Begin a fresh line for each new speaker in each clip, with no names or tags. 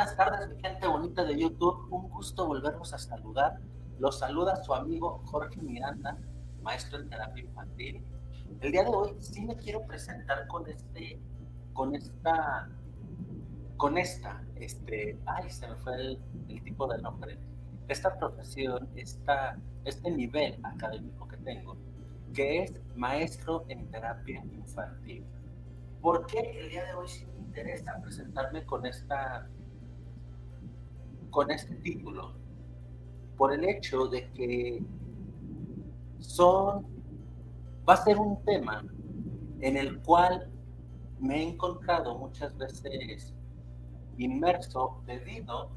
Buenas tardes, mi gente bonita de YouTube. Un gusto volvernos a saludar. Los saluda su amigo Jorge Miranda, maestro en terapia infantil. El día de hoy sí me quiero presentar con este, con esta, con esta, este, ay, se me fue el, el tipo de nombre. Esta profesión, esta, este nivel académico que tengo, que es maestro en terapia infantil. ¿Por qué el día de hoy sí me interesa presentarme con esta con este título por el hecho de que son, va a ser un tema en el cual me he encontrado muchas veces inmerso debido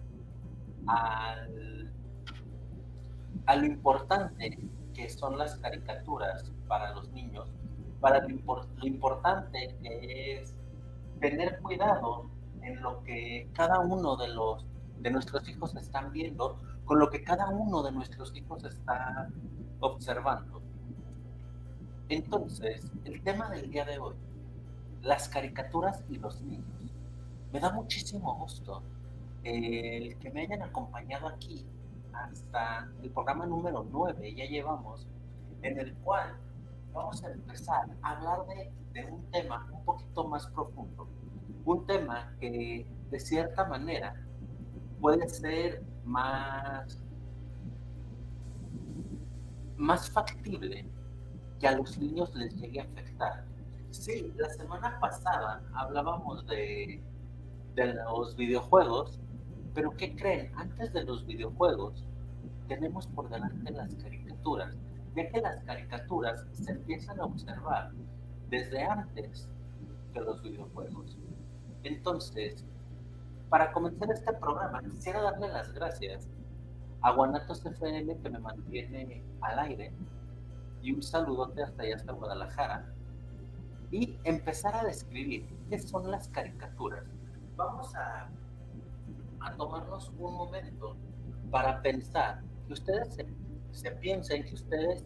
al, a lo importante que son las caricaturas para los niños, para lo, lo importante que es tener cuidado en lo que cada uno de los de nuestros hijos están viendo, con lo que cada uno de nuestros hijos está observando. Entonces, el tema del día de hoy, las caricaturas y los niños. Me da muchísimo gusto el que me hayan acompañado aquí hasta el programa número 9, ya llevamos, en el cual vamos a empezar a hablar de, de un tema un poquito más profundo, un tema que de cierta manera puede ser más, más factible que a los niños les llegue a afectar. Sí, la semana pasada hablábamos de, de los videojuegos, pero ¿qué creen? Antes de los videojuegos tenemos por delante las caricaturas, ya que las caricaturas se empiezan a observar desde antes de los videojuegos. Entonces, para comenzar este programa, quisiera darle las gracias a Guanatos FM que me mantiene al aire y un saludote hasta allá, hasta Guadalajara y empezar a describir qué son las caricaturas. Vamos a, a tomarnos un momento para pensar, que ustedes se, se piensen, que ustedes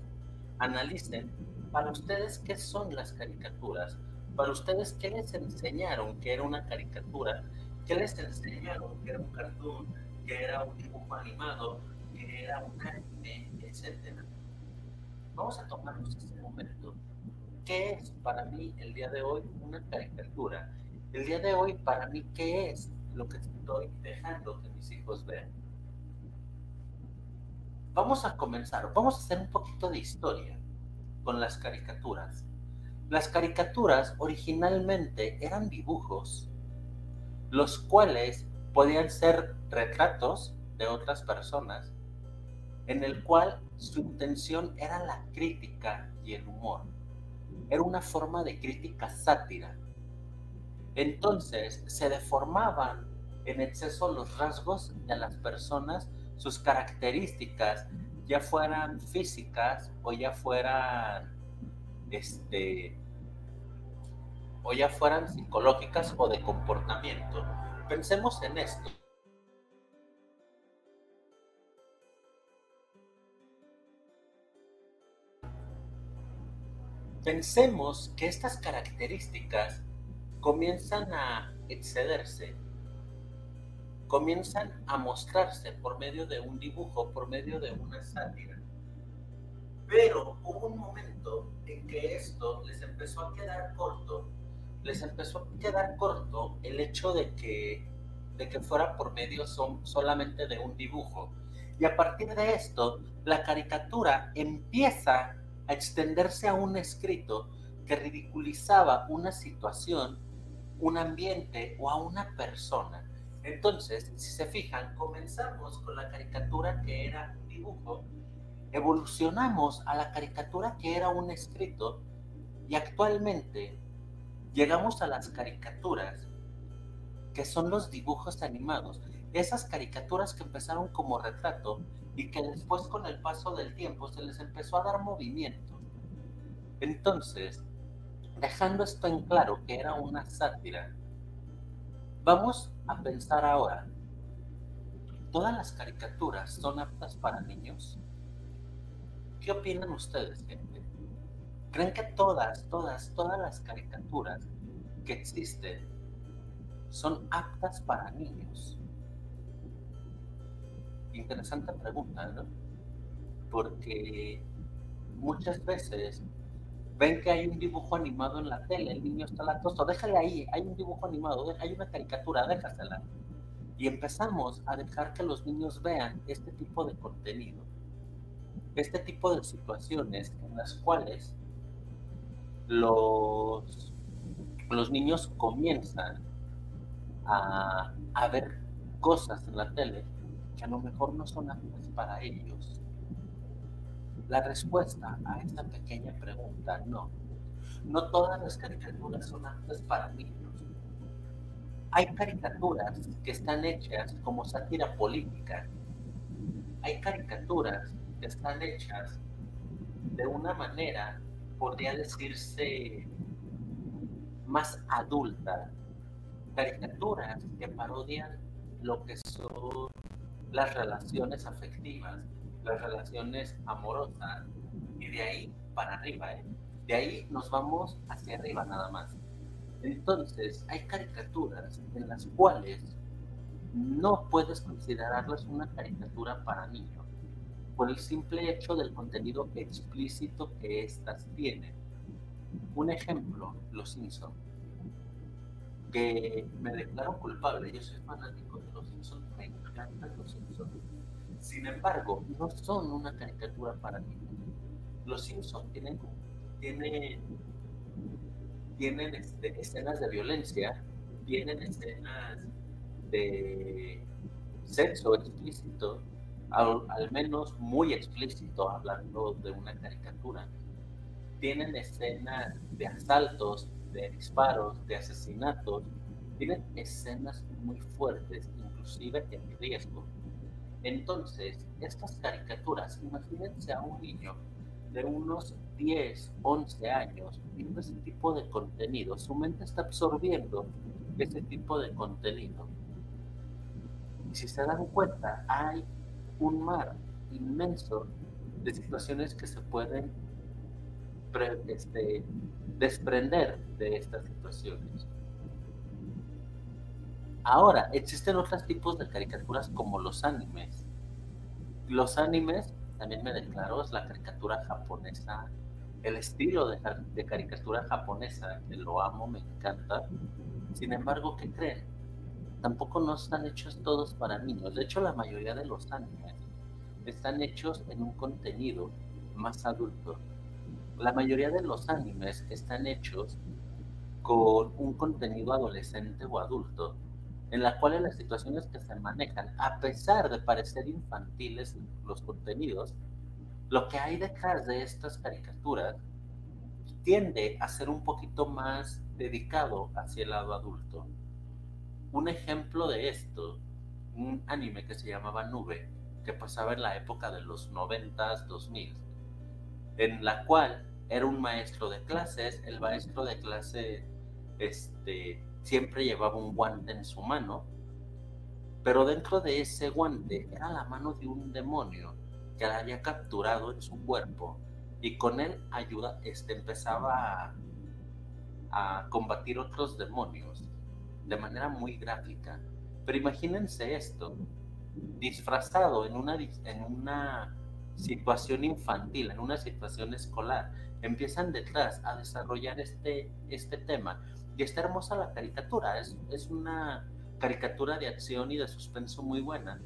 analicen para ustedes qué son las caricaturas, para ustedes qué les enseñaron que era una caricatura ¿Qué les enseñaron? Que era un cartoon, que era un dibujo animado, que era un anime, etc. Vamos a tomarnos este momento. ¿Qué es para mí el día de hoy una caricatura? El día de hoy para mí, ¿qué es lo que estoy dejando que mis hijos vean? Vamos a comenzar, vamos a hacer un poquito de historia con las caricaturas. Las caricaturas originalmente eran dibujos los cuales podían ser retratos de otras personas, en el cual su intención era la crítica y el humor. Era una forma de crítica sátira. Entonces se deformaban en exceso los rasgos de las personas, sus características, ya fueran físicas o ya fueran este, o ya fueran psicológicas o de comportamiento. Pensemos en esto. Pensemos que estas características comienzan a excederse, comienzan a mostrarse por medio de un dibujo, por medio de una sátira. Pero hubo un momento en que esto les empezó a quedar corto les empezó a quedar corto el hecho de que, de que fuera por medio son, solamente de un dibujo. Y a partir de esto, la caricatura empieza a extenderse a un escrito que ridiculizaba una situación, un ambiente o a una persona. Entonces, si se fijan, comenzamos con la caricatura que era un dibujo, evolucionamos a la caricatura que era un escrito y actualmente llegamos a las caricaturas, que son los dibujos animados. Esas caricaturas que empezaron como retrato y que después con el paso del tiempo se les empezó a dar movimiento. Entonces, dejando esto en claro que era una sátira, vamos a pensar ahora, ¿todas las caricaturas son aptas para niños? ¿Qué opinan ustedes, gente? ¿Creen que todas, todas, todas las caricaturas que existen son aptas para niños? interesante pregunta, ¿no? Porque muchas veces ven que hay un dibujo animado en la tele, el niño está latoso, déjale ahí, hay un dibujo animado, hay una caricatura, déjasela. Y empezamos a dejar que los niños vean este tipo de contenido, este tipo de situaciones en las cuales los, los niños comienzan a, a ver cosas en la tele que a lo mejor no son aptas para ellos. La respuesta a esta pequeña pregunta, no. No todas las caricaturas son aptas para niños. Hay caricaturas que están hechas como sátira política. Hay caricaturas que están hechas de una manera, podría decirse, más adulta. Caricaturas que parodian lo que son las relaciones afectivas, las relaciones amorosas, y de ahí para arriba, ¿eh? De ahí nos vamos hacia arriba nada más. Entonces, hay caricaturas en las cuales no puedes considerarlas una caricatura para niños, por el simple hecho del contenido explícito que éstas tienen. Un ejemplo, Los Simpsons que me declaro culpable. Yo soy fanático de los Simpsons, me encantan los Simpsons. Sin embargo, no son una caricatura para mí. Los Simpsons tienen, tienen, tienen este, escenas de violencia, tienen escenas de sexo explícito, al, menos muy explícito, hablando de una caricatura. Tienen escenas de asaltos, de disparos, de asesinatos, tienen escenas muy fuertes, inclusive en riesgo. Entonces, estas caricaturas, imagínense a un niño de unos 10, 11 años viendo ese tipo de contenido, su mente está absorbiendo ese tipo de contenido. Y si se dan cuenta, hay un mar inmenso de situaciones que se pueden este, desprender de estas situaciones. Ahora, existen otros tipos de caricaturas como los animes. Los animes, también me declaro, es la caricatura japonesa, el estilo de, de caricatura japonesa, que lo amo, me encanta. Sin embargo, ¿qué creen? Tampoco no están hechos todos para niños. De hecho, la mayoría de los animes están hechos en un contenido más adulto la mayoría de los animes están hechos con un contenido adolescente o adulto, en la cual las situaciones que se manejan, a pesar de parecer infantiles los contenidos, lo que hay detrás de estas caricaturas tiende a ser un poquito más dedicado hacia el lado adulto. Un ejemplo de esto, un anime que se llamaba Nube, que pasaba en la época de los 90s, 2000, en la cual era un maestro de clases, el maestro de clase este, siempre llevaba un guante en su mano, pero dentro de ese guante era la mano de un demonio que la había capturado en su cuerpo y con él ayuda, este, empezaba a, a combatir otros demonios de manera muy gráfica. Pero imagínense esto, disfrazado en una, en una situación infantil, en una situación escolar, empiezan detrás a desarrollar este, este tema. Y está hermosa la caricatura, es, es una caricatura de acción y de suspenso muy buena,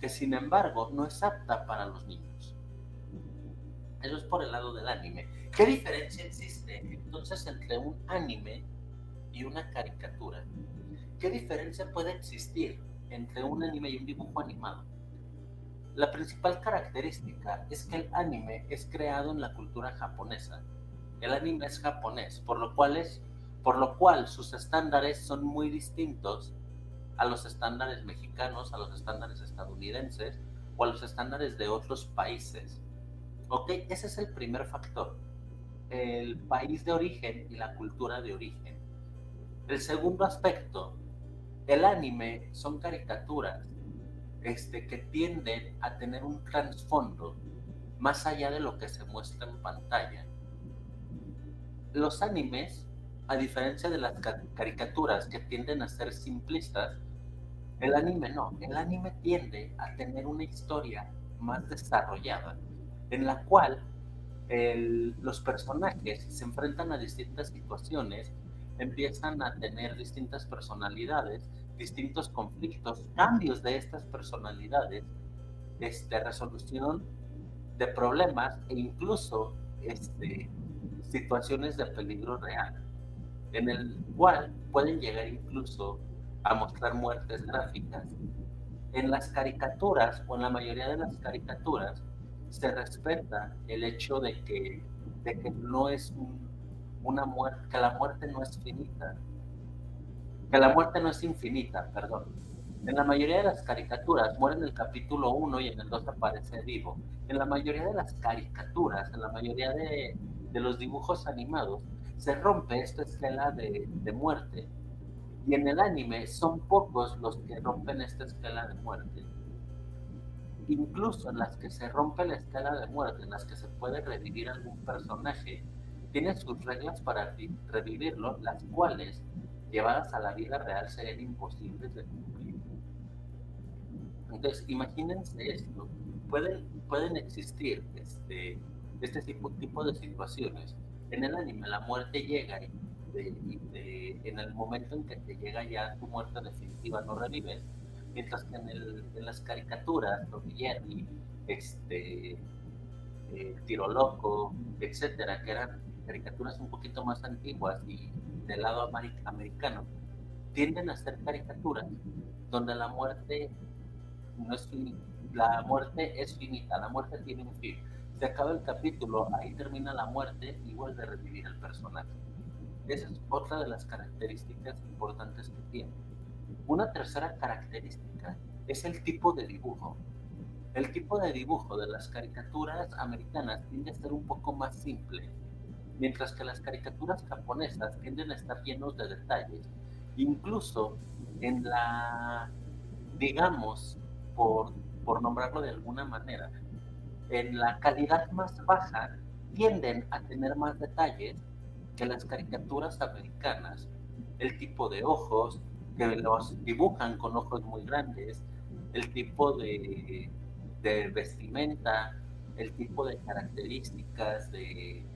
que sin embargo no es apta para los niños. Eso es por el lado del anime. ¿Qué diferencia existe entonces entre un anime y una caricatura? ¿Qué diferencia puede existir entre un anime y un dibujo animado? La principal característica es que el anime es creado en la cultura japonesa. El anime es japonés, por lo cual, es, por lo cual sus estándares son muy distintos a los estándares mexicanos, a los estándares estadounidenses o a los estándares de otros países. ¿Ok? Ese es el primer factor. El país de origen y la cultura de origen. El segundo aspecto, el anime son caricaturas este, que tienden a tener un trasfondo más allá de lo que se muestra en pantalla. Los animes, a diferencia de las caricaturas que tienden a ser simplistas, El anime no, el anime tiende a tener una historia más desarrollada, en la cual los personajes se enfrentan a distintas situaciones, empiezan a tener distintas personalidades, distintos conflictos, cambios de estas personalidades, este, resolución de problemas e incluso este, situaciones de peligro real, en el cual pueden llegar incluso a mostrar muertes gráficas. En las caricaturas, o en la mayoría de las caricaturas, se respeta el hecho de que, de que no es una muerte, que la muerte no es finita, que la muerte no es infinita, perdón. En la mayoría de las caricaturas muere en el capítulo 1 y en el 2 aparece vivo. En la mayoría de las caricaturas, en la mayoría de, de los dibujos animados, se rompe esta escala de, de muerte y en el anime son pocos los que rompen esta escala de muerte. Incluso en las que se rompe la escala de muerte, en las que se puede revivir algún personaje, tiene sus reglas para revivirlo, las cuales, llevadas a la vida real, serían imposibles de cumplir. Entonces, imagínense esto. Pueden, pueden existir este, este tipo, de situaciones. En el anime la muerte llega y en el momento en que te llega ya tu muerte definitiva no revives, mientras que en, el, en las caricaturas, Tom Jerry, este, eh, Tiro Loco, etcétera, que eran caricaturas un poquito más antiguas y del lado americano, tienden a ser caricaturas donde la muerte no es la muerte es finita, la muerte tiene un fin. Se acaba el capítulo, ahí termina la muerte y vuelve a revivir el personaje. Esa es otra de las características importantes que tiene. Una tercera característica es el tipo de dibujo. El tipo de dibujo de las caricaturas americanas tiende a ser un poco más simple, mientras que las caricaturas japonesas tienden a estar llenos de detalles. Incluso en la, digamos, por, por nombrarlo de alguna manera, en la calidad más baja tienden a tener más detalles que las caricaturas americanas, el tipo de ojos, que los dibujan con ojos muy grandes, el tipo de, de vestimenta, el tipo de características de,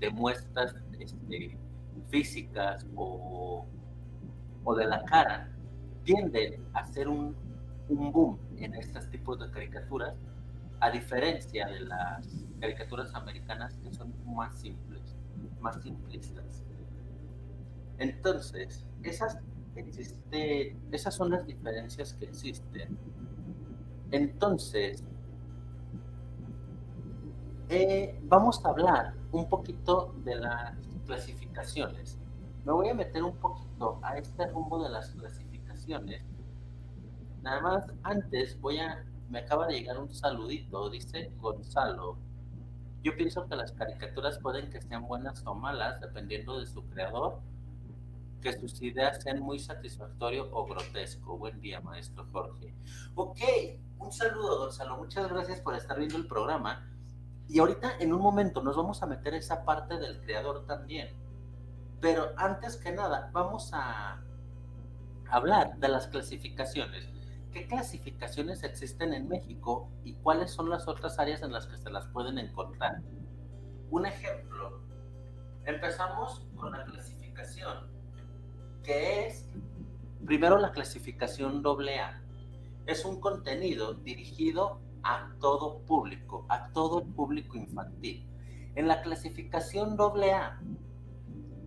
de muestras este, físicas o, o, de la cara, tienden a ser un, un boom en estos tipos de caricaturas, a diferencia de las caricaturas americanas que son más simples más simplistas. Entonces, esas, existe, esas son las diferencias que existen. Entonces, eh, vamos a hablar un poquito de las clasificaciones. Me voy a meter un poquito a este rumbo de las clasificaciones. Nada más, antes voy a, me acaba de llegar un saludito, dice Gonzalo. Yo pienso que las caricaturas pueden que sean buenas o malas dependiendo de su creador, que sus ideas sean muy satisfactorio o grotesco. Buen día, maestro Jorge. Ok, un saludo, Gonzalo. Muchas gracias por estar viendo el programa. Y ahorita, en un momento, nos vamos a meter esa parte del creador también. Pero antes que nada, vamos a hablar de las clasificaciones. ¿Qué clasificaciones existen en México y cuáles son las otras áreas en las que se las pueden encontrar? Un ejemplo, empezamos con la clasificación, que es primero la clasificación AA. Es un contenido dirigido a todo público, a todo el público infantil. En la clasificación AA,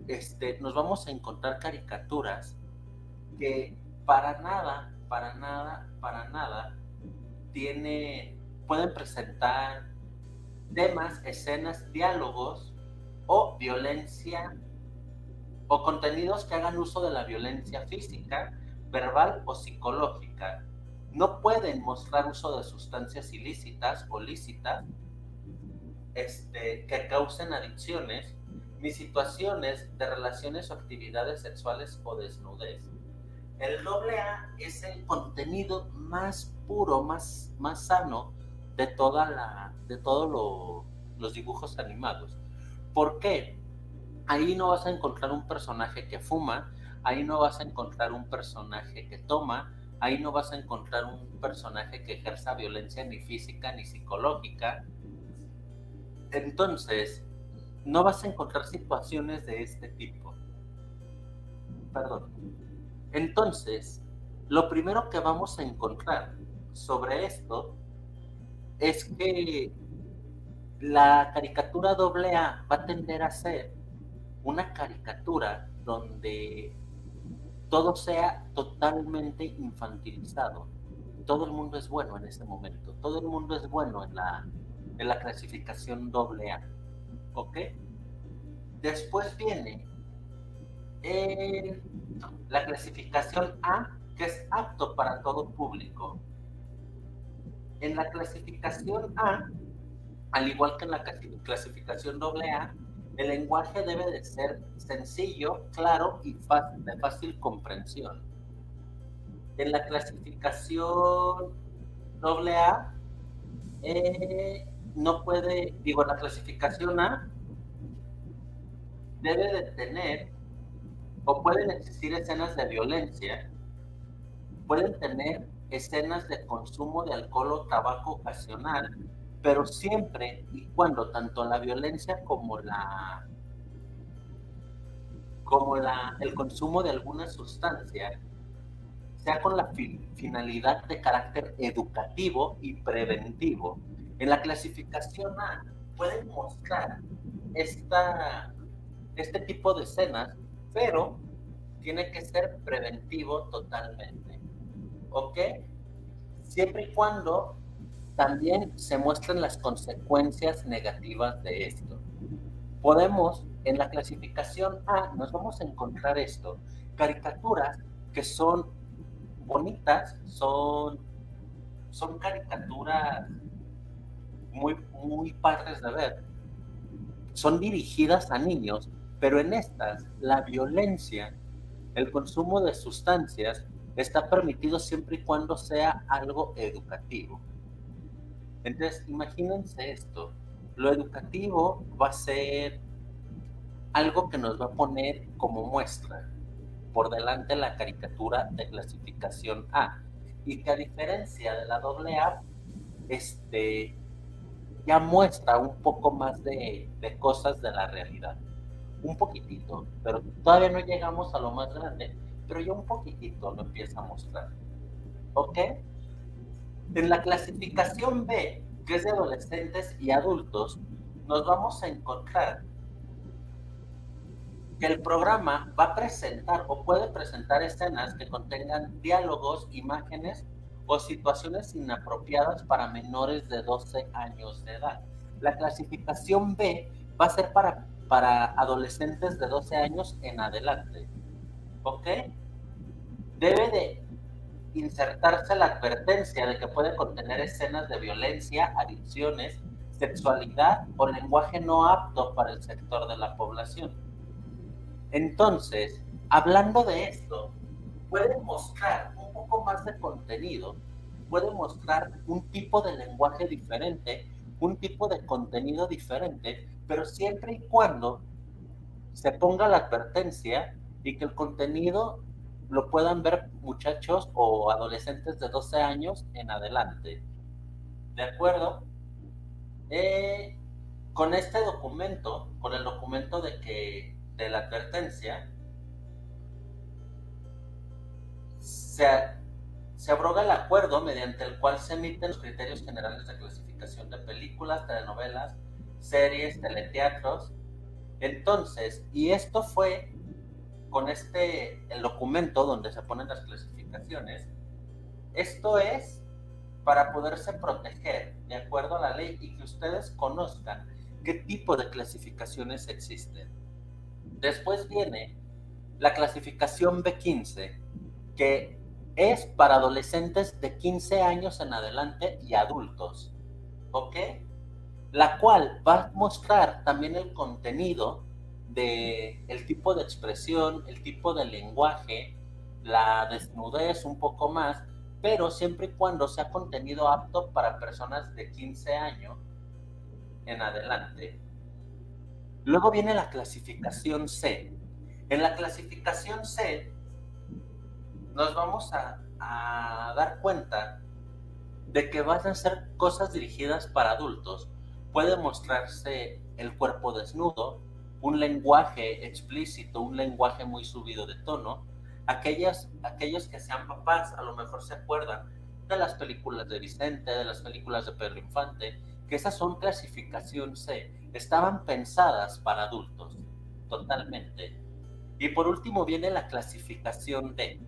este, nos vamos a encontrar caricaturas que para nada para nada, para nada, tiene, pueden presentar temas, escenas, diálogos o violencia o contenidos que hagan uso de la violencia física, verbal o psicológica. No pueden mostrar uso de sustancias ilícitas o lícitas este, que causen adicciones, ni situaciones de relaciones o actividades sexuales o desnudez. El doble A es el contenido más puro, más, más sano de, toda de todos los dibujos animados. ¿Por qué? Ahí no vas a encontrar un personaje que fuma, ahí no vas a encontrar un personaje que toma, ahí no vas a encontrar un personaje que ejerza violencia ni física ni psicológica. Entonces, no vas a encontrar situaciones de este tipo. Perdón. Entonces, lo primero que vamos a encontrar sobre esto es que la caricatura AA va a tender a ser una caricatura donde todo sea totalmente infantilizado. Todo el mundo es bueno en ese momento. Todo el mundo es bueno en la, en la clasificación AA. ¿Ok? Después viene la clasificación A, que es apto para todo público. En la clasificación A, al igual que en la clasificación AA, el lenguaje debe de ser sencillo, claro y de fácil comprensión. En la clasificación AA, eh, no puede, digo, la clasificación A debe de tener o pueden existir escenas de violencia, pueden tener escenas de consumo de alcohol o tabaco ocasional, pero siempre y cuando tanto la violencia como la como la, el consumo de alguna sustancia sea con la finalidad de carácter educativo y preventivo. En la clasificación A pueden mostrar esta, este tipo de escenas, pero tiene que ser preventivo totalmente. ¿Ok? Siempre y cuando también se muestran las consecuencias negativas de esto. Podemos, en la clasificación A, nos vamos a encontrar esto, caricaturas que son bonitas, son, son caricaturas muy, muy padres de ver, son dirigidas a niños, pero en estas la violencia, el consumo de sustancias está permitido siempre y cuando sea algo educativo. Entonces, imagínense esto. Lo educativo va a ser algo que nos va a poner como muestra por delante la caricatura de clasificación A. Y que a diferencia de la doble A, este, ya muestra un poco más de, de cosas de la realidad. Un poquitito, pero todavía no llegamos a lo más grande, pero ya un poquitito lo empieza a mostrar. ¿Ok? En la clasificación B, que es de adolescentes y adultos, nos vamos a encontrar que el programa va a presentar o puede presentar escenas que contengan diálogos, imágenes o situaciones inapropiadas para menores de 12 años de edad. La clasificación B va a ser para, para adolescentes de 12 años en adelante. ¿Ok? Debe de insertarse la advertencia de que puede contener escenas de violencia, adicciones, sexualidad o lenguaje no apto para el sector de la población. Entonces, hablando de esto, puede mostrar un poco más de contenido, puede mostrar un tipo de lenguaje diferente, un tipo de contenido diferente, pero siempre y cuando se ponga la advertencia y que el contenido lo puedan ver muchachos o adolescentes de 12 años en adelante. ¿De acuerdo? Eh, con este documento, con el documento de que de la advertencia, se, se abroga el acuerdo mediante el cual se emiten los criterios generales de clasificación de películas, telenovelas, series, teleteatros. Entonces, y esto fue con este, el documento donde se ponen las clasificaciones, esto es para poderse proteger de acuerdo a la ley y que ustedes conozcan qué tipo de clasificaciones existen. Después viene la clasificación B15, que es para adolescentes de 15 años en adelante y adultos, ¿ok? La cual va a mostrar también el contenido de el tipo de expresión, el tipo de lenguaje, la desnudez un poco más, pero siempre y cuando sea contenido apto para personas de 15 años en adelante. Luego viene la clasificación C. En la clasificación C nos vamos a, a dar cuenta de que van a ser cosas dirigidas para adultos. Puede mostrarse el cuerpo desnudo, un lenguaje explícito, un lenguaje muy subido de tono. Aquellas, aquellos que sean papás a lo mejor se acuerdan de las películas de Vicente, de las películas de Pedro Infante, que esas son clasificación C, estaban pensadas para adultos, totalmente. Y por último viene la clasificación D.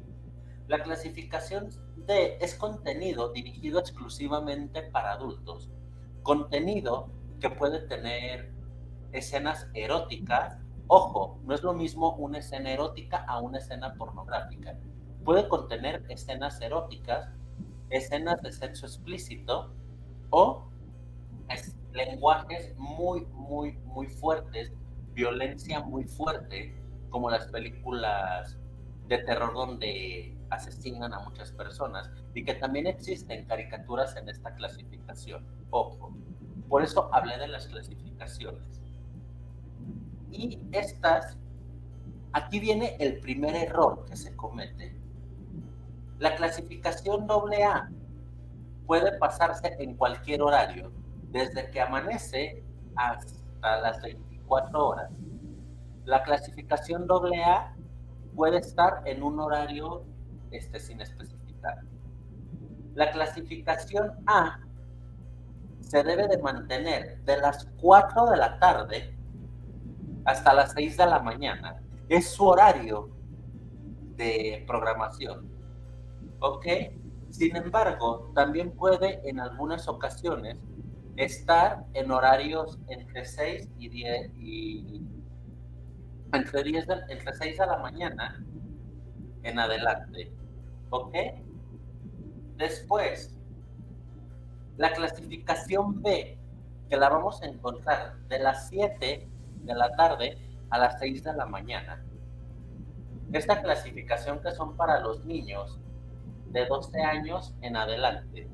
La clasificación D es contenido dirigido exclusivamente para adultos, contenido que puede tener escenas eróticas. Ojo, no es lo mismo una escena erótica a una escena pornográfica. Puede contener escenas eróticas, escenas de sexo explícito o lenguajes muy, muy, muy fuertes, violencia muy fuerte, como las películas de terror donde asesinan a muchas personas y que también existen caricaturas en esta clasificación. Ojo, por eso hablé de las clasificaciones. Y estas, aquí viene el primer error que se comete. La clasificación AA puede pasarse en cualquier horario, desde que amanece hasta las 24 horas. La clasificación AA puede estar en un horario este, sin especificar. La clasificación A se debe de mantener de las 4 de la tarde hasta las 6 de la mañana. Es su horario de programación. ¿Ok? Sin embargo, también puede en algunas ocasiones estar en horarios entre 6 y 10 y entre, 10 entre 6 de la mañana en adelante. ¿Ok? Después, la clasificación B, que la vamos a encontrar de las 7 de la tarde a las 6 de la mañana. Esta clasificación que son para los niños de 12 años en adelante.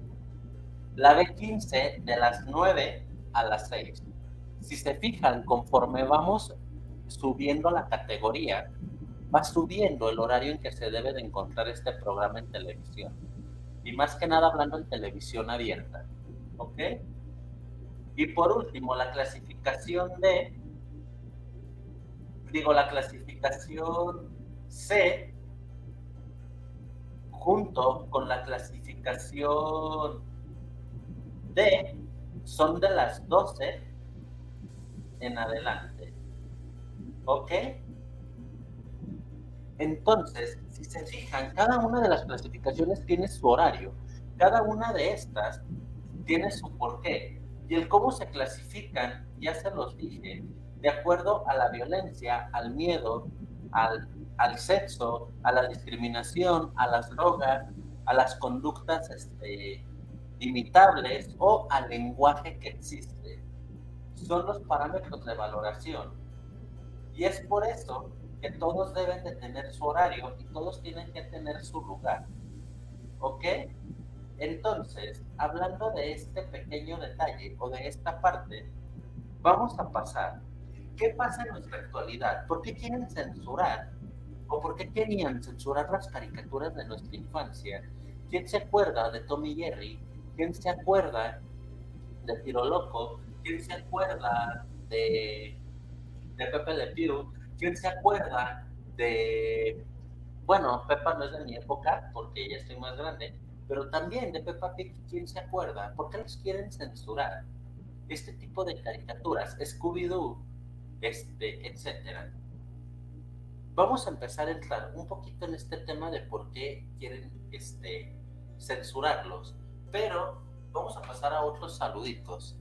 La B15 de las 9 a las 6. Si se fijan, conforme vamos subiendo la categoría, va subiendo el horario en que se debe de encontrar este programa en televisión. Y más que nada hablando en televisión abierta. ¿Ok? Y por último, la clasificación de, digo, la clasificación C, junto con la clasificación D, son de las 12 en adelante. ¿Ok? Entonces, si se fijan, cada una de las clasificaciones tiene su horario. Cada una de estas tiene su porqué. Y el cómo se clasifican, ya se los dije, de acuerdo a la violencia, al miedo, al, al sexo, a la discriminación, a las drogas, a las conductas este, imitables o al lenguaje que existe. Son los parámetros de valoración. Y es por eso que todos deben de tener su horario y todos tienen que tener su lugar. ¿Ok? Entonces, hablando de este pequeño detalle o de esta parte, vamos a pasar. ¿Qué pasa en nuestra actualidad? ¿Por qué quieren censurar? ¿O por qué querían censurar las caricaturas de nuestra infancia? ¿Quién se acuerda de Tommy Jerry? ¿Quién se acuerda de Tiro Loco? ¿Quién se acuerda de, de Pepe Le Pew? ¿Quién se acuerda de... Bueno, Peppa no es de mi época porque ya estoy más grande, pero también de Peppa Pig, ¿quién se acuerda? ¿Por qué los quieren censurar? Este tipo de caricaturas, Scooby-Doo, este, etcétera. Vamos a empezar a entrar un poquito en este tema de por qué quieren este, censurarlos, pero vamos a pasar a otros saluditos.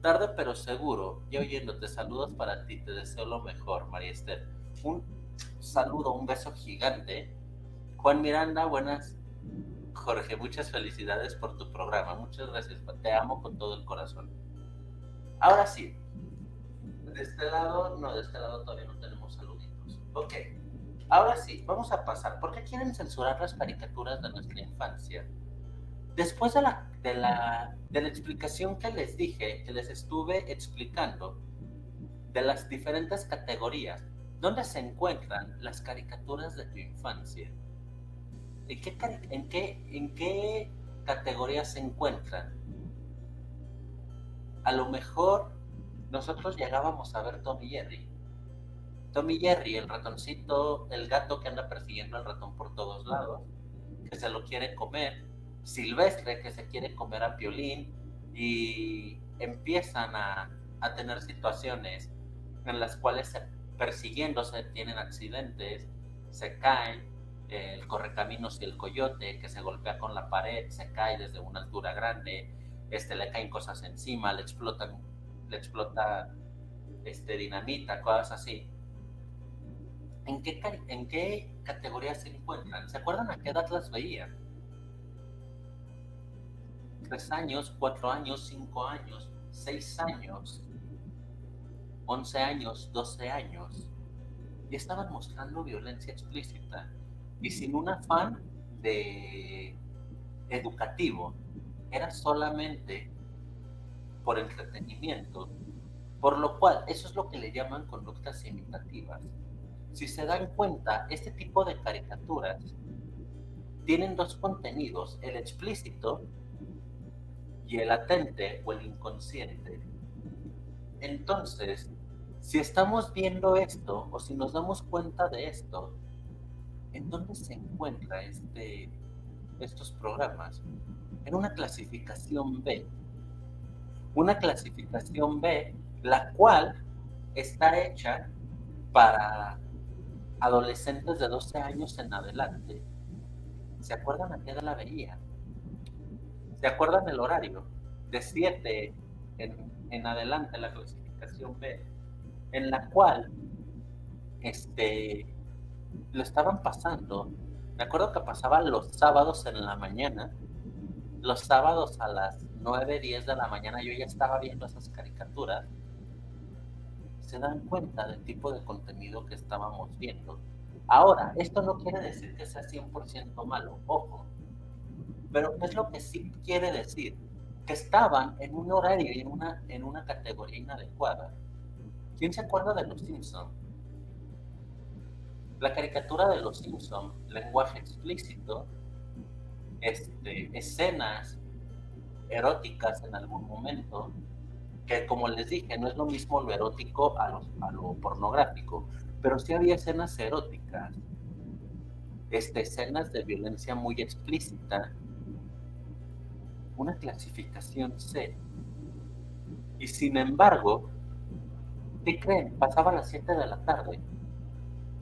Tarde pero seguro, y oyéndote, saludos para ti, te deseo lo mejor, María Esther. Un saludo, un beso gigante. Juan Miranda, buenas. Jorge, muchas felicidades por tu programa, muchas gracias, te amo con todo el corazón. Ahora sí, de este lado, no, de este lado todavía no tenemos saluditos. Ok, ahora sí, vamos a pasar. ¿Por qué quieren censurar las caricaturas de nuestra infancia? Después de la, de la, de la explicación que les dije, que les estuve explicando, de las diferentes categorías, ¿dónde se encuentran las caricaturas de tu infancia? ¿En qué, en qué, en qué categoría se encuentran? A lo mejor nosotros llegábamos a ver Tommy Jerry. Tommy Jerry, el ratoncito, el gato que anda persiguiendo al ratón por todos lados, que se lo quiere comer, Silvestre que se quiere comer a Piolín y empiezan a, a tener situaciones en las cuales se, persiguiéndose tienen accidentes, se caen, el correcaminos y el coyote que se golpea con la pared, se cae desde una altura grande, este, le caen cosas encima, le explotan, le explota este, dinamita, cosas así. ¿En qué, ¿En qué categoría se encuentran? ¿Se acuerdan a qué edad las veían? Tres años, cuatro años, cinco años, seis años, once años, doce años. Y estaban mostrando violencia explícita y sin un afán de educativo. Era solamente por entretenimiento, por lo cual eso es lo que le llaman conductas imitativas. Si se dan cuenta, este tipo de caricaturas tienen dos contenidos, el explícito y el latente o el inconsciente. Entonces, si estamos viendo esto o si nos damos cuenta de esto, ¿en dónde se encuentra este, estos programas? En una clasificación B. Una clasificación B, la cual está hecha para adolescentes de 12 años en adelante. ¿Se acuerdan a qué edad la veía? ¿Se acuerdan el horario? De 7 en, en adelante la clasificación B, en la cual este, lo estaban pasando. Me acuerdo que pasaban los sábados en la mañana. Los sábados a las 9, 10 de la mañana yo ya estaba viendo esas caricaturas. Se dan cuenta del tipo de contenido que estábamos viendo. Ahora, esto no quiere decir que sea 100% malo, ojo. Pero es lo que sí quiere decir? Que estaban en un horario y en una, en una categoría inadecuada. ¿Quién se acuerda de los Simpsons? La caricatura de los Simpson, lenguaje explícito, este, escenas eróticas en algún momento, que como les dije, no es lo mismo lo erótico a lo, a lo pornográfico, pero sí había escenas eróticas, este, escenas de violencia muy explícita, una clasificación C. Y sin embargo, ¿qué creen? Pasaba a las 7 de la tarde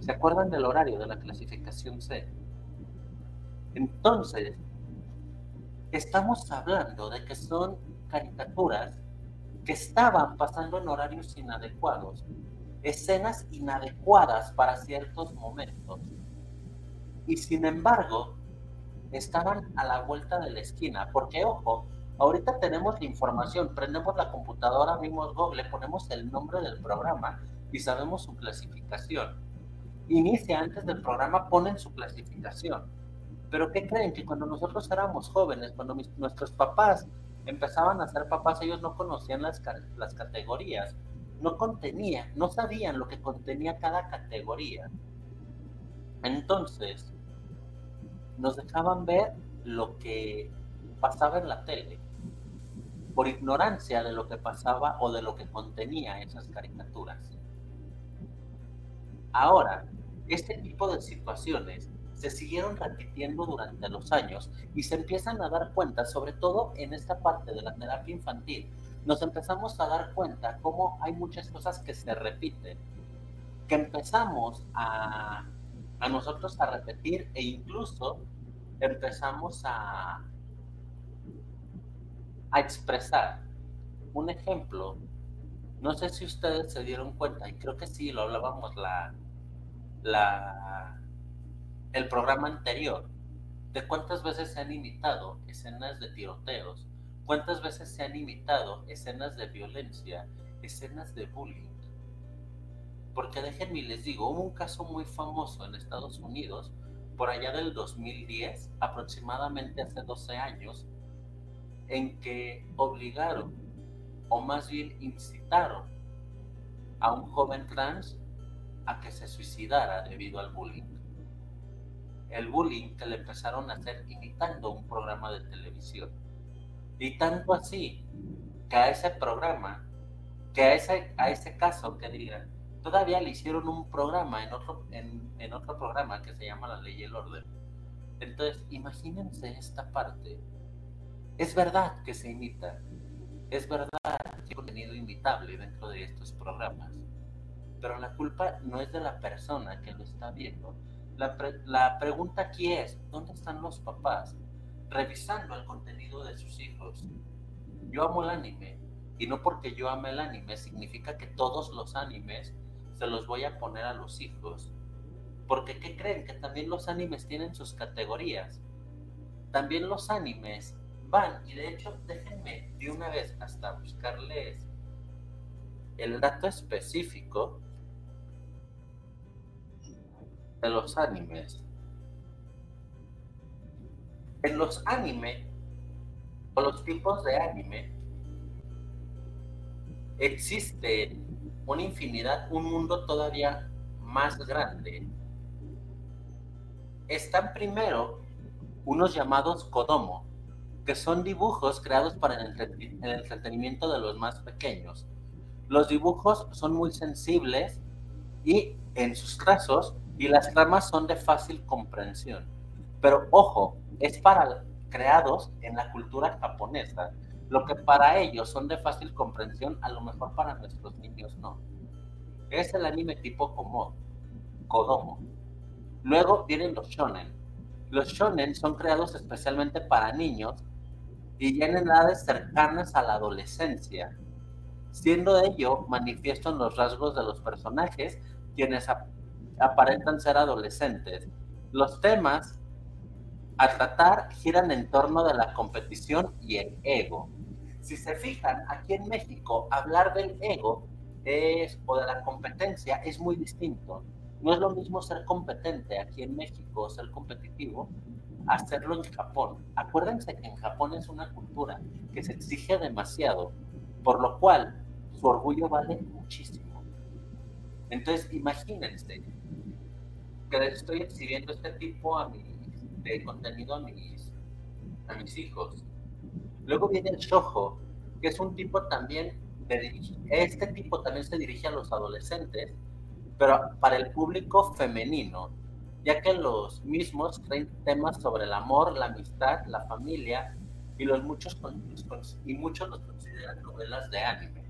¿Se acuerdan del horario de la clasificación C? Entonces, estamos hablando de que son caricaturas que estaban pasando en horarios inadecuados, escenas inadecuadas para ciertos momentos. Y sin embargo, estaban a la vuelta de la esquina, porque ojo, ahorita tenemos la información, prendemos la computadora, abrimos Google, ponemos el nombre del programa y sabemos su clasificación inicia antes del programa, ponen su clasificación. Pero ¿qué creen? Que cuando nosotros éramos jóvenes, cuando nuestros papás empezaban a ser papás, ellos no conocían las, las categorías, no contenía, no sabían lo que contenía cada categoría. Entonces, nos dejaban ver lo que pasaba en la tele, por ignorancia de lo que pasaba o de lo que contenía esas caricaturas. Ahora, este tipo de situaciones se siguieron repitiendo durante los años y se empiezan a dar cuenta, sobre todo en esta parte de la terapia infantil, nos empezamos a dar cuenta cómo hay muchas cosas que se repiten, que empezamos a, a nosotros a repetir e incluso empezamos a, a expresar. Un ejemplo, no sé si ustedes se dieron cuenta, y creo que sí, lo hablábamos la, la, el programa anterior, de cuántas veces se han imitado escenas de tiroteos, cuántas veces se han imitado escenas de violencia, escenas de bullying. Porque déjenme les digo, hubo un caso muy famoso en Estados Unidos, por allá del 2010, aproximadamente hace 12 años, en que obligaron, o más bien incitaron, a un joven trans a que se suicidara debido al bullying. El bullying que le empezaron a hacer imitando un programa de televisión. Y tanto así que a ese programa, que a ese, a ese caso que digan, todavía le hicieron un programa en otro, en, en otro programa que se llama La Ley y el Orden. Entonces, imagínense esta parte. Es verdad que se imita, es verdad que hay contenido imitable dentro de estos programas, pero la culpa no es de la persona que lo está viendo. La, la pregunta aquí es, ¿dónde están los papás revisando el contenido de sus hijos? Yo amo el anime, y no porque yo ame el anime significa que todos los animes se los voy a poner a los hijos. Porque ¿qué creen? Que también los animes tienen sus categorías. También los animes van, y de hecho déjenme de una vez hasta buscarles el dato específico de los animes. En los anime, o los tipos de anime, existe una infinidad, un mundo todavía más grande. Están primero unos llamados Kodomo, que son dibujos creados para el, entretenimiento de los más pequeños. Los dibujos son muy sensibles y en sus trazos y las tramas son de fácil comprensión. Pero ojo, es para creados en la cultura japonesa. Lo que para ellos son de fácil comprensión, a lo mejor para nuestros niños no. Es el anime tipo como Kodomo. Luego vienen los shonen. Los shonen son creados especialmente para niños y ya en edades cercanas a la adolescencia. Siendo ello, manifiestan los rasgos de los personajes, quienes aparentan ser adolescentes. Los temas a tratar giran en torno de la competición y el ego. Si se fijan, aquí en México, hablar del ego es, o de la competencia es muy distinto. No es lo mismo ser competente aquí en México, ser competitivo, hacerlo en Japón. Acuérdense que en Japón es una cultura que se exige demasiado, por lo cual su orgullo vale muchísimo. Entonces, imagínense que estoy exhibiendo este tipo de contenido a mis, a mis hijos. Luego viene el shojo, que es un tipo también de este tipo también se dirige a los adolescentes, pero para el público femenino, ya que los mismos traen temas sobre el amor, la amistad, la familia, y, los muchos, y muchos los consideran novelas de anime.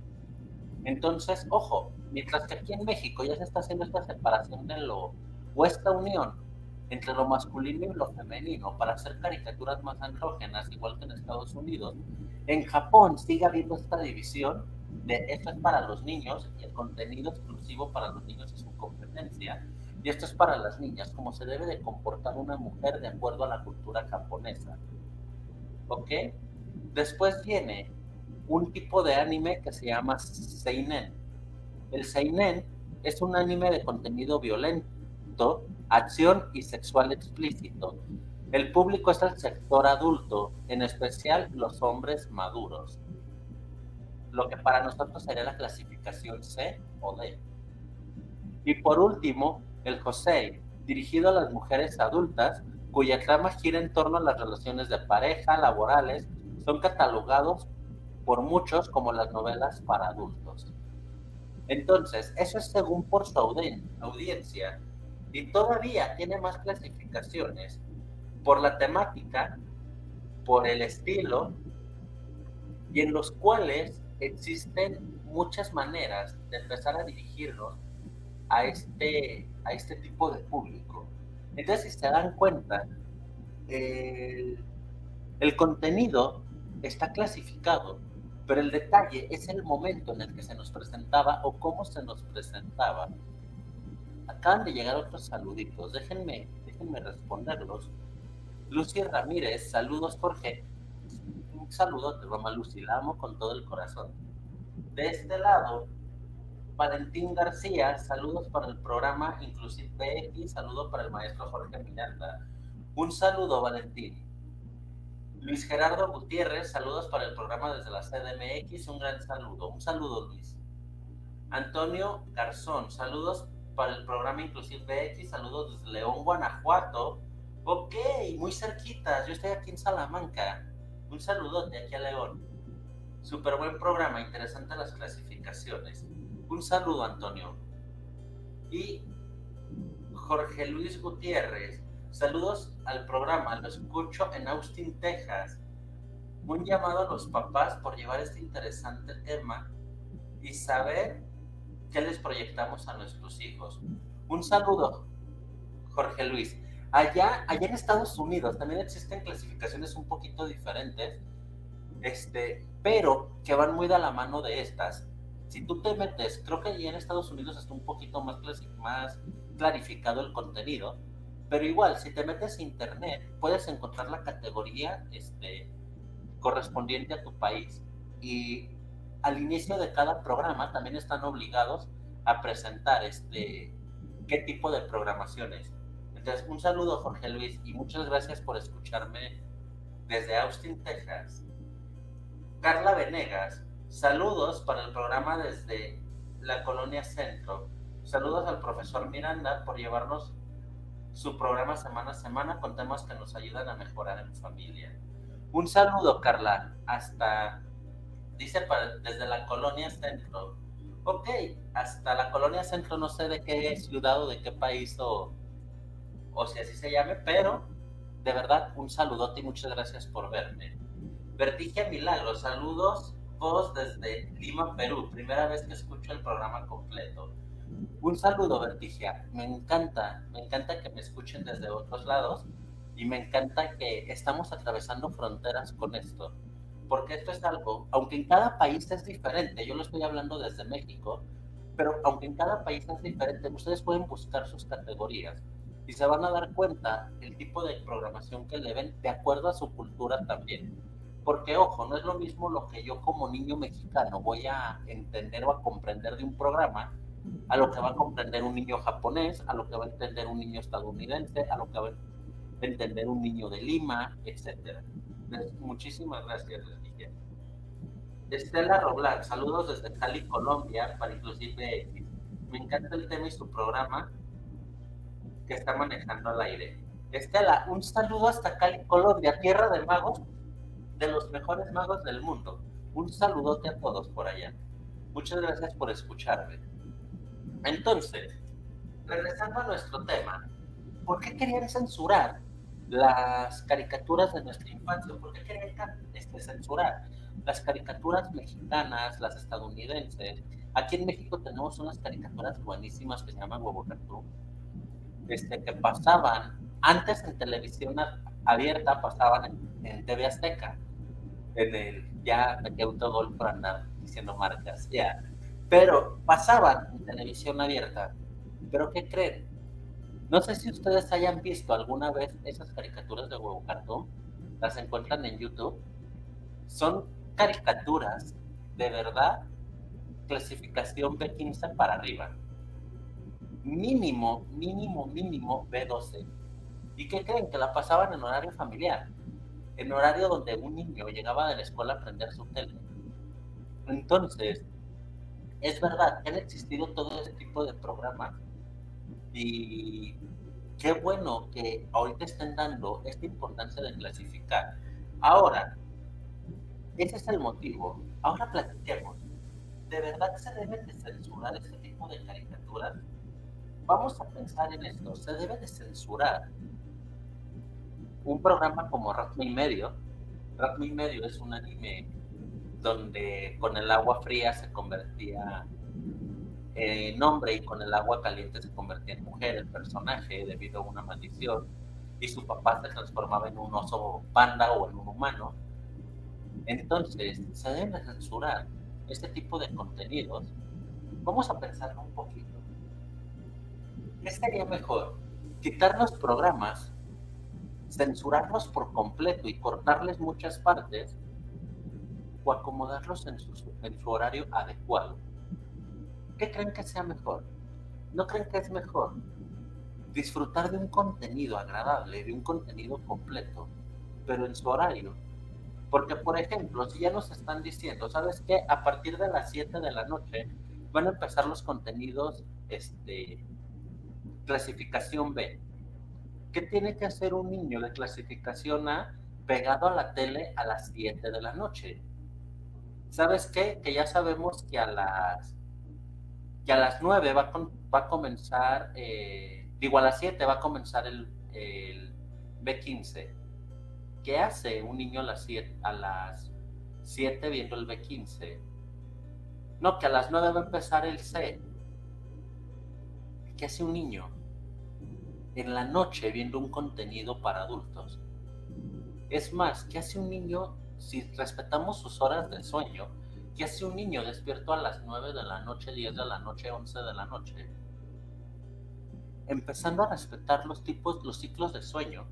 Entonces, ojo, mientras que aquí en México ya se está haciendo esta separación de lo, o esta unión entre lo masculino y lo femenino para hacer caricaturas más andrógenas, igual que en Estados Unidos, en Japón sigue habiendo esta división de esto es para los niños y el contenido exclusivo para los niños es su competencia y esto es para las niñas, como se debe de comportar una mujer de acuerdo a la cultura japonesa. ¿Ok? Después viene un tipo de anime que se llama Seinen. El Seinen es un anime de contenido violento, acción y sexual explícito. El público es el sector adulto, en especial los hombres maduros. Lo que para nosotros sería la clasificación C o D. Y por último, el Josei, dirigido a las mujeres adultas, cuya trama gira en torno a las relaciones de pareja, laborales, son catalogados por muchos como las novelas para adultos. Entonces, eso es según por su audiencia. Y todavía tiene más clasificaciones por la temática, por el estilo, y en los cuales existen muchas maneras de empezar a dirigirnos a este, a este tipo de público. Entonces, si se dan cuenta, el, el contenido está clasificado, pero el detalle es el momento en el que se nos presentaba o cómo se nos presentaba. Acaban de llegar otros saluditos, déjenme, déjenme responderlos. Lucy Ramírez, saludos Jorge. Un saludo de Roma Lucy, la amo con todo el corazón. De este lado, Valentín García, saludos para el programa Inclusive BX, saludo para el maestro Jorge Miranda. Un saludo, Valentín. Luis Gerardo Gutiérrez, saludos para el programa desde la CDMX, un gran saludo. Un saludo, Luis. Antonio Garzón, saludos para el programa Inclusive BX, saludos desde León, Guanajuato. Ok, muy cerquita. Yo estoy aquí en Salamanca. Un saludote aquí a León. Súper buen programa, interesante las clasificaciones. Un saludo, Antonio. Y Jorge Luis Gutiérrez. Saludos al programa. Lo escucho en Austin, Texas. Un llamado a los papás por llevar este interesante tema y saber qué les proyectamos a nuestros hijos. Un saludo, Jorge Luis. Allá, allá en Estados Unidos también existen clasificaciones un poquito diferentes, este, pero que van muy de la mano de estas. Si tú te metes, creo que allá en Estados Unidos está un poquito más, más clarificado el contenido, pero igual, si te metes a internet, puedes encontrar la categoría este, correspondiente a tu país y al inicio de cada programa también están obligados a presentar este, qué tipo de programaciones. Entonces, un saludo Jorge Luis y muchas gracias por escucharme desde Austin, Texas. Carla Venegas, saludos para el programa desde la colonia Centro. Saludos al profesor Miranda por llevarnos su programa semana a semana con temas que nos ayudan a mejorar en familia. Un saludo, Carla, hasta, dice, desde la colonia centro. Ok, hasta la colonia centro, no sé de qué ciudad o de qué país o, o si así se llame, pero de verdad, un saludote y muchas gracias por verme. Vertigia Milagro, saludos vos desde Lima, Perú. Primera vez que escucho el programa completo. Un saludo, Vertigia. Me encanta, me encanta que me escuchen desde otros lados y me encanta que estamos atravesando fronteras con esto, porque esto es algo, aunque en cada país es diferente, yo lo estoy hablando desde México, pero aunque en cada país es diferente, ustedes pueden buscar sus categorías y se van a dar cuenta el tipo de programación que le ven de acuerdo a su cultura también. Porque, ojo, no es lo mismo lo que yo como niño mexicano voy a entender o a comprender de un programa a lo que va a comprender un niño japonés, a lo que va a entender un niño estadounidense, a lo que va a entender un niño de Lima, Muchísimas gracias. Estela Roblán, saludos desde Cali, Colombia, para Inclusive X. Me encanta el tema y su programa que está manejando al aire. Estela, un saludo hasta Cali, Colombia, tierra de magos, de los mejores magos del mundo. Un saludote a todos por allá. Muchas gracias por escucharme. Entonces, regresando a nuestro tema, ¿por qué querían censurar las caricaturas de nuestra infancia, ¿por qué querían este, censurar? Las caricaturas mexicanas, las estadounidenses. Aquí en México tenemos unas caricaturas buenísimas que se llaman Huevo este, que pasaban antes en televisión abierta, pasaban en, TV Azteca. En el, ya me andar diciendo marcas, ya. Pero pasaban en televisión abierta. ¿Pero qué creen? No sé si ustedes hayan visto alguna vez esas caricaturas de huevo cartón, las encuentran en YouTube. Son caricaturas de verdad, clasificación B15 para arriba. Mínimo, mínimo, mínimo B12. ¿Y qué creen? Que la pasaban en horario familiar, en horario donde un niño llegaba de la escuela a aprender su tele. Entonces, es verdad han existido todo ese tipo de programas y qué bueno que ahorita estén dando esta importancia de clasificar. Ahora, ese es el motivo. Ahora platiquemos. ¿De verdad se debe de censurar este tipo de caricaturas? Vamos a pensar en esto. Se debe de censurar un programa como Ratme y Medio. Ratme y Medio es un anime donde con el agua fría se convertía eh, nombre y con el agua caliente se convertía en mujer el personaje debido a una maldición y su papá se transformaba en un oso panda o en un humano. Entonces, se debe censurar este tipo de contenidos. Vamos a pensarlo un poquito. ¿Qué sería mejor? Quitar los programas, censurarlos por completo y cortarles muchas partes o acomodarlos en su horario adecuado ¿Qué creen que sea mejor? ¿No creen que es mejor disfrutar de un contenido agradable, de un contenido completo, pero en su horario? Porque, por ejemplo, si ya nos están diciendo, ¿sabes qué? A partir de las 7 de la noche van a empezar los contenidos, este, clasificación B. ¿Qué tiene que hacer un niño de clasificación A pegado a la tele a las 7 de la noche? ¿Sabes qué? Que ya sabemos que a las, que a las 9 va, va a comenzar, eh, digo a las 7 va a comenzar el, el B15. ¿Qué hace un niño a las 7, a las 7 viendo el B15? No, que a las 9 va a empezar el C. ¿Qué hace un niño? En la noche viendo un contenido para adultos. Es más, ¿qué hace un niño si respetamos sus horas de sueño? ¿Qué hace un niño despierto a las 9 de la noche, 10 de la noche, 11 de la noche? Empezando a respetar los tipos, los ciclos de sueño,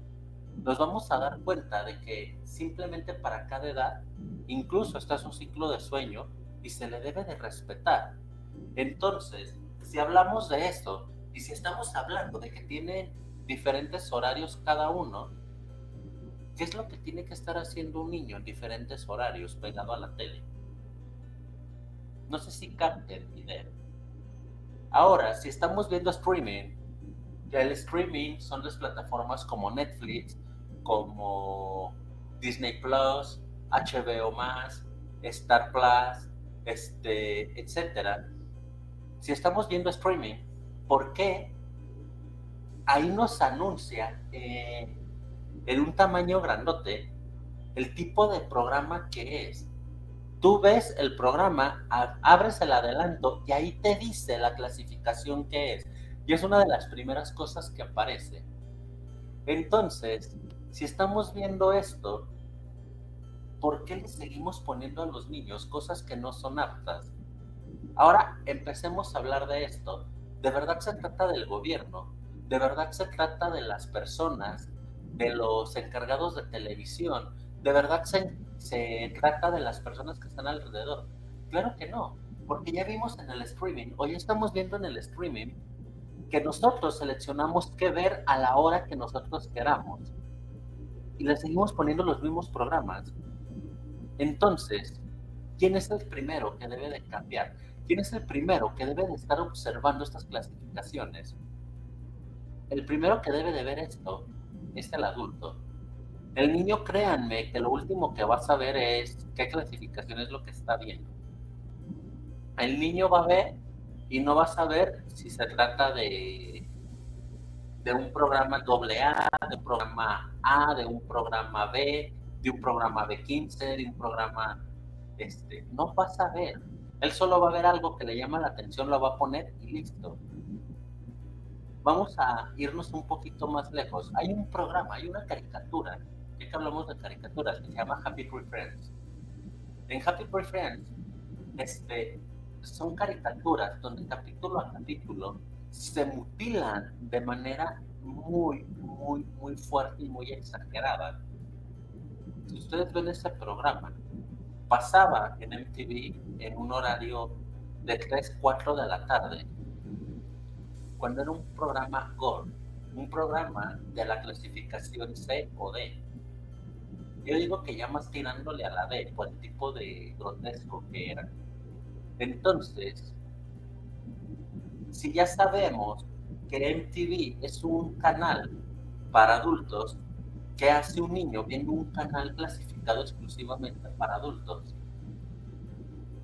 nos vamos a dar cuenta de que simplemente para cada edad, incluso está su ciclo de sueño y se le debe de respetar. Entonces, si hablamos de esto y si estamos hablando de que tienen diferentes horarios cada uno, ¿qué es lo que tiene que estar haciendo un niño en diferentes horarios pegado a la tele? No sé si capten mi idea. Ahora, si estamos viendo streaming, ya el streaming son las plataformas como Netflix, como Disney Plus, HBO Star Plus, este, etcétera. Si estamos viendo streaming, ¿por qué ahí nos anuncia eh, en un tamaño grandote el tipo de programa que es? Tú ves el programa, abres el adelanto y ahí te dice la clasificación que es. Y es una de las primeras cosas que aparece. Entonces, si estamos viendo esto, ¿por qué le seguimos poniendo a los niños cosas que no son aptas? Ahora empecemos a hablar de esto. ¿De verdad se trata del gobierno? ¿De verdad se trata de las personas, de los encargados de televisión? ¿De verdad se, se trata de las personas que están alrededor? Claro que no, porque ya vimos en el streaming, hoy estamos viendo en el streaming que nosotros seleccionamos qué ver a la hora que nosotros queramos. Y le seguimos poniendo los mismos programas. Entonces, ¿quién es el primero que debe de cambiar? ¿Quién es el primero que debe de estar observando estas clasificaciones? El primero que debe de ver esto es el adulto. El niño, créanme, que lo último que va a saber es qué clasificación es lo que está viendo. El niño va a ver y no va a saber si se trata de, de un programa AA, de un programa A, de un programa B, de un programa de 15, de un programa, este, no va a saber. Él solo va a ver algo que le llama la atención, lo va a poner y listo. Vamos a irnos un poquito más lejos. Hay un programa, hay una caricatura, que hablamos de caricaturas, que se llama Happy Tree Friends. En Happy Tree Friends, este, son caricaturas donde capítulo a capítulo se mutilan de manera muy, muy, muy fuerte y muy exagerada si ustedes ven ese programa, pasaba en MTV en un horario de 3, 4 de la tarde, cuando era un programa Gore, un programa de la clasificación C o D. Yo digo que ya más tirándole a la D por el tipo de grotesco que era. Entonces, si ya sabemos que MTV es un canal para adultos, ¿Qué hace un niño viendo un canal clasificado exclusivamente para adultos?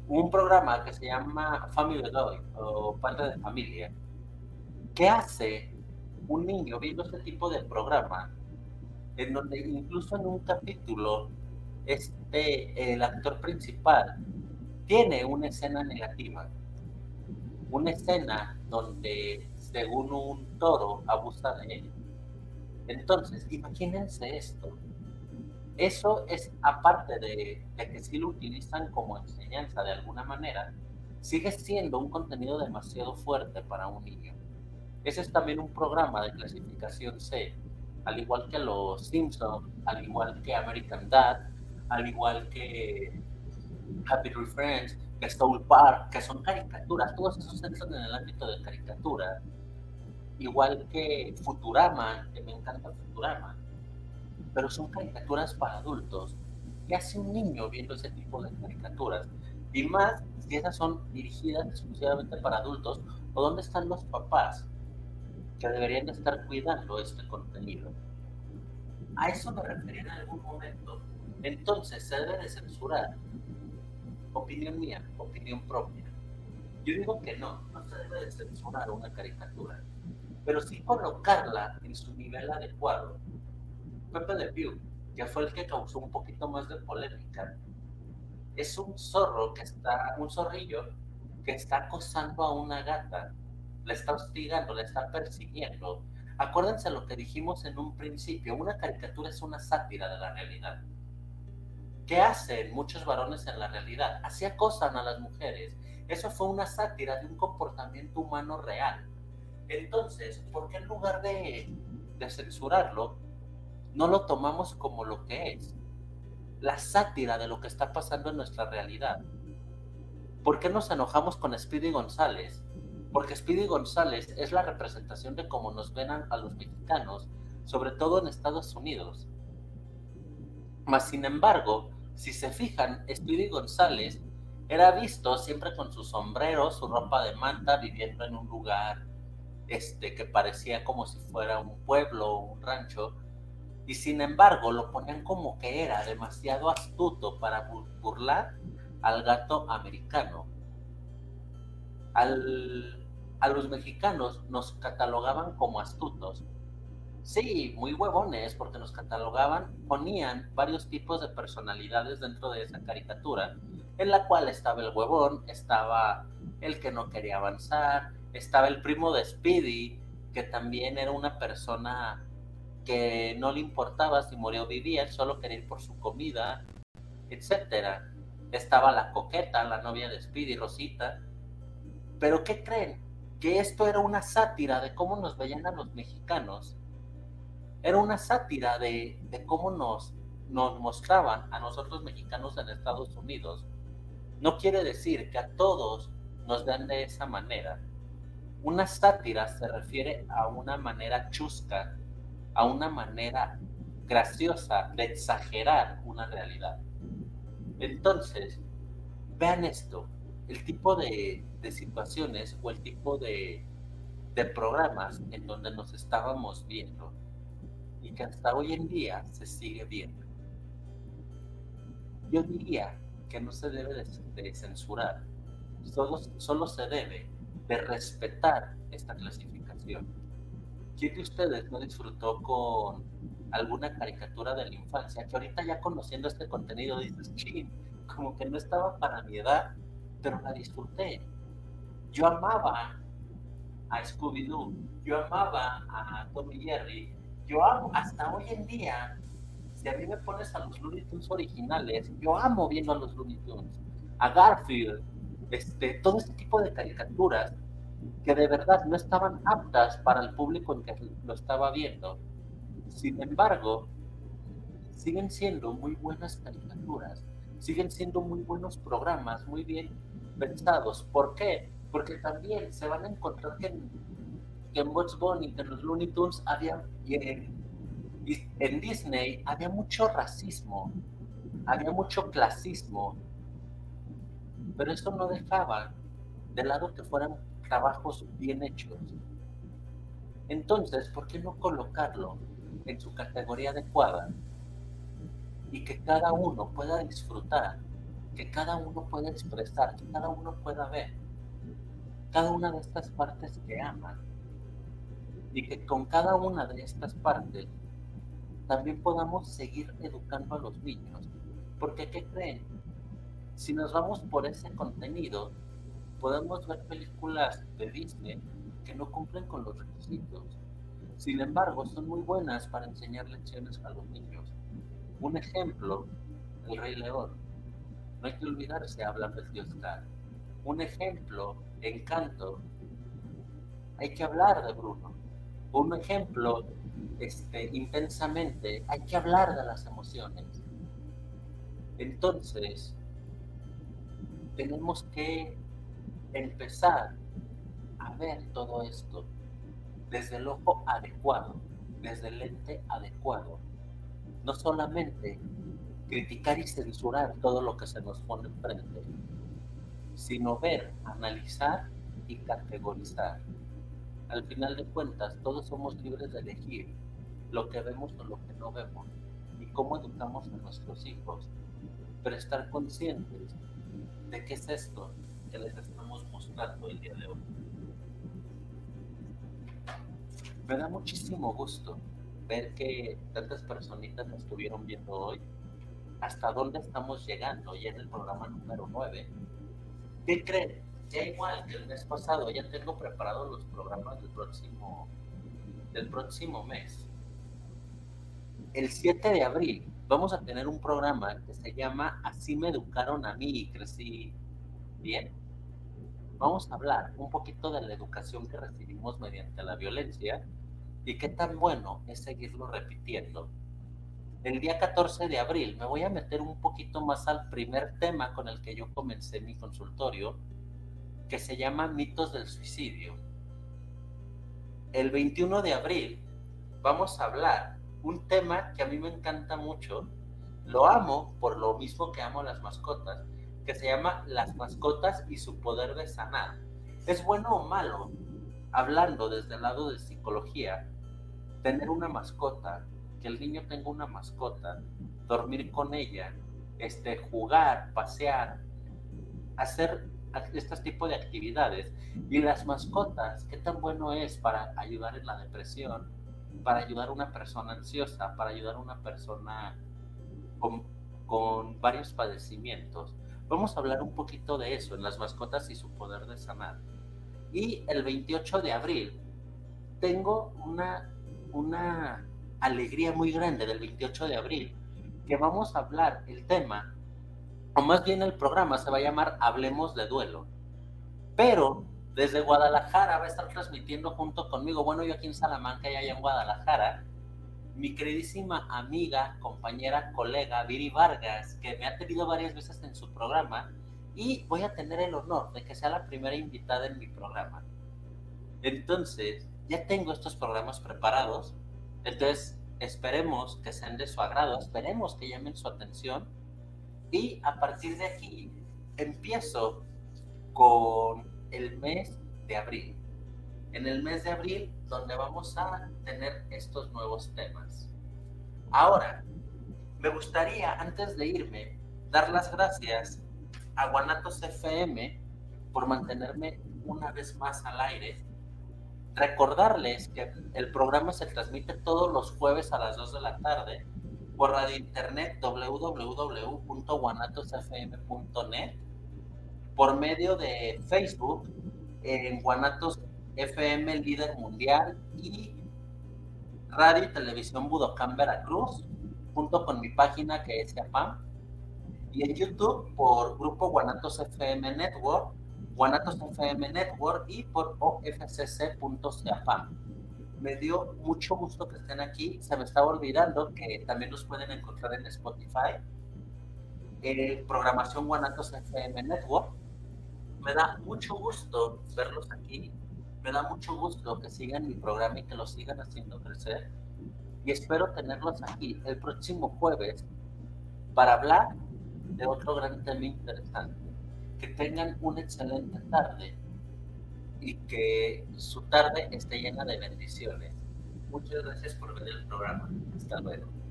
Un programa que se llama Family Guy o Padre de Familia. ¿Qué hace un niño viendo este tipo de programa en donde incluso en un capítulo este, el actor principal tiene una escena negativa? Una escena donde según un toro abusa de él entonces, imagínense esto. Eso es, aparte de, que si lo utilizan como enseñanza de alguna manera, sigue siendo un contenido demasiado fuerte para un niño. Ese es también un programa de clasificación C, al igual que Los Simpsons, al igual que American Dad, al igual que Happy Tree Friends, que Soul Park, que son caricaturas, todos esos entran en el ámbito de caricatura igual que Futurama, que me encanta Futurama, pero son caricaturas para adultos. ¿Qué hace un niño viendo ese tipo de caricaturas? Y más si esas son dirigidas exclusivamente para adultos, o dónde están los papás que deberían estar cuidando este contenido. A eso me refería en algún momento. Entonces se debe de censurar. Opinión mía, opinión propia. Yo digo que no, no se debe de censurar una caricatura, pero sí colocarla en su nivel adecuado. Pepe de Pew, que fue el que causó un poquito más de polémica, es un zorro que está, un zorrillo que está acosando a una gata, la está hostigando, la está persiguiendo. Acuérdense lo que dijimos en un principio, una caricatura es una sátira de la realidad. ¿Qué hacen muchos varones en la realidad? Así acosan a las mujeres. Eso fue una sátira de un comportamiento humano real. Entonces, ¿por qué en lugar de, censurarlo, no lo tomamos como lo que es? La sátira de lo que está pasando en nuestra realidad. ¿Por qué nos enojamos con Speedy González? Porque Speedy González es la representación de cómo nos ven a los mexicanos, sobre todo en Estados Unidos. Mas, sin embargo, si se fijan, Speedy González era visto siempre con su sombrero, su ropa de manta, viviendo en un lugar este, que parecía como si fuera un pueblo o un rancho, y sin embargo lo ponían como que era demasiado astuto para burlar al gato americano. A los mexicanos nos catalogaban como astutos. Sí, muy huevones, porque nos catalogaban, ponían varios tipos de personalidades dentro de esa caricatura, en la cual estaba el huevón, estaba el que no quería avanzar, estaba el primo de Speedy, que también era una persona que no le importaba si moría o vivía, solo quería ir por su comida, etcétera estaba la coqueta, la novia de Speedy, Rosita. Pero ¿qué creen? Que esto era una sátira de cómo nos veían a los mexicanos. Era una sátira de, cómo nos, nos mostraban a nosotros mexicanos en Estados Unidos. No quiere decir que a todos nos vean de esa manera. Una sátira se refiere a una manera chusca, a una manera graciosa de exagerar una realidad. Entonces, vean esto, el tipo de, situaciones o el tipo de, de programas en donde nos estábamos viendo y que hasta hoy en día se sigue viendo. Yo diría que no se debe de, censurar, solo, solo se debe de respetar esta clasificación. ¿Quién de ustedes no disfrutó con alguna caricatura de la infancia, que ahorita ya conociendo este contenido dices, ching, como que no estaba para mi edad, pero la disfruté. Yo amaba a Scooby-Doo, yo amaba a Tommy Jerry, yo amo, hasta hoy en día, si a mí me pones a los Looney Tunes originales, yo amo viendo a los Looney Tunes, a Garfield, este, todo este tipo de caricaturas que de verdad no estaban aptas para el público en que lo estaba viendo sin embargo, siguen siendo muy buenas caricaturas, siguen siendo muy buenos programas, muy bien pensados. ¿Por qué? Porque también se van a encontrar que en, que en Bugs Bunny, en los Looney Tunes, había, en, en Disney había mucho racismo, había mucho clasismo, pero eso no dejaba de lado que fueran trabajos bien hechos. Entonces, ¿por qué no colocarlo en su categoría adecuada y que cada uno pueda disfrutar, que cada uno pueda expresar, que cada uno pueda ver cada una de estas partes que aman y que con cada una de estas partes también podamos seguir educando a los niños. Porque, ¿qué creen? Si nos vamos por ese contenido, podemos ver películas de Disney que no cumplen con los requisitos sin embargo, son muy buenas para enseñar lecciones a los niños. Un ejemplo, el Rey León. No hay que olvidarse hablar del Dios Oscar. Un ejemplo, Encanto. Hay que hablar de Bruno. Un ejemplo, este, intensamente, hay que hablar de las emociones. Entonces, tenemos que empezar a ver todo esto desde el ojo adecuado, desde el lente adecuado. No solamente criticar y censurar todo lo que se nos pone enfrente, sino ver, analizar y categorizar. al final de cuentas, todos somos libres de elegir lo que vemos o lo que no vemos y cómo educamos a nuestros hijos, pero estar conscientes de qué es esto que les estamos mostrando el día de hoy. Me da muchísimo gusto ver que tantas personitas nos estuvieron viendo hoy, hasta dónde estamos llegando ya en el programa número 9. ¿Qué creen? Ya igual que el mes pasado, ya tengo preparados los programas del próximo, del próximo mes. El 7 de abril vamos a tener un programa que se llama Así me educaron a mí y crecí bien. Vamos a hablar un poquito de la educación que recibimos mediante la violencia y qué tan bueno es seguirlo repitiendo. El día 14 de abril me voy a meter un poquito más al primer tema con el que yo comencé mi consultorio, que se llama mitos del suicidio. El 21 de abril vamos a hablar un tema que a mí me encanta mucho, lo amo por lo mismo que amo las mascotas, que se llama Las mascotas y su poder de sanar. ¿Es bueno o malo? Hablando desde el lado de psicología, tener una mascota, que el niño tenga una mascota, dormir con ella, este, jugar, pasear, hacer este tipo de actividades. Y las mascotas, ¿qué tan bueno es para ayudar en la depresión, para ayudar a una persona ansiosa, para ayudar a una persona con, con varios padecimientos? Vamos a hablar un poquito de eso, en las mascotas y su poder de sanar. Y el 28 de abril tengo una una alegría muy grande del 28 de abril, que vamos a hablar el tema, o más bien el programa se va a llamar Hablemos de Duelo. Pero desde Guadalajara va a estar transmitiendo junto conmigo, bueno, yo aquí en Salamanca y allá en Guadalajara, mi queridísima amiga, compañera, colega, Viri Vargas, que me ha tenido varias veces en su programa, y voy a tener el honor de que sea la primera invitada en mi programa. Entonces, ya tengo estos programas preparados, entonces esperemos que sean de su agrado, esperemos que llamen su atención y a partir de aquí empiezo con el mes de abril. En el mes de abril donde vamos a tener estos nuevos temas. Ahora, me gustaría antes de irme dar las gracias a Guanatos FM por mantenerme una vez más al aire Recordarles que el programa se transmite todos los jueves a las 2 de la tarde por radio internet www.guanatosfm.net, por medio de Facebook en Guanatos FM Líder Mundial y Radio y Televisión Budocán Veracruz, junto con mi página que es APAM, y en YouTube por Grupo Guanatos FM Network Guanatos FM Network y por ofcc.cafam. Me dio mucho gusto que estén aquí. Se me estaba olvidando que también nos pueden encontrar en Spotify. Eh, programación Guanatos FM Network. Me da mucho gusto verlos aquí. Me da mucho gusto que sigan mi programa y que lo sigan haciendo crecer. Y espero tenerlos aquí el próximo jueves para hablar de otro gran tema interesante que tengan una excelente tarde y que su tarde esté llena de bendiciones. Muchas gracias por ver el programa. Hasta luego.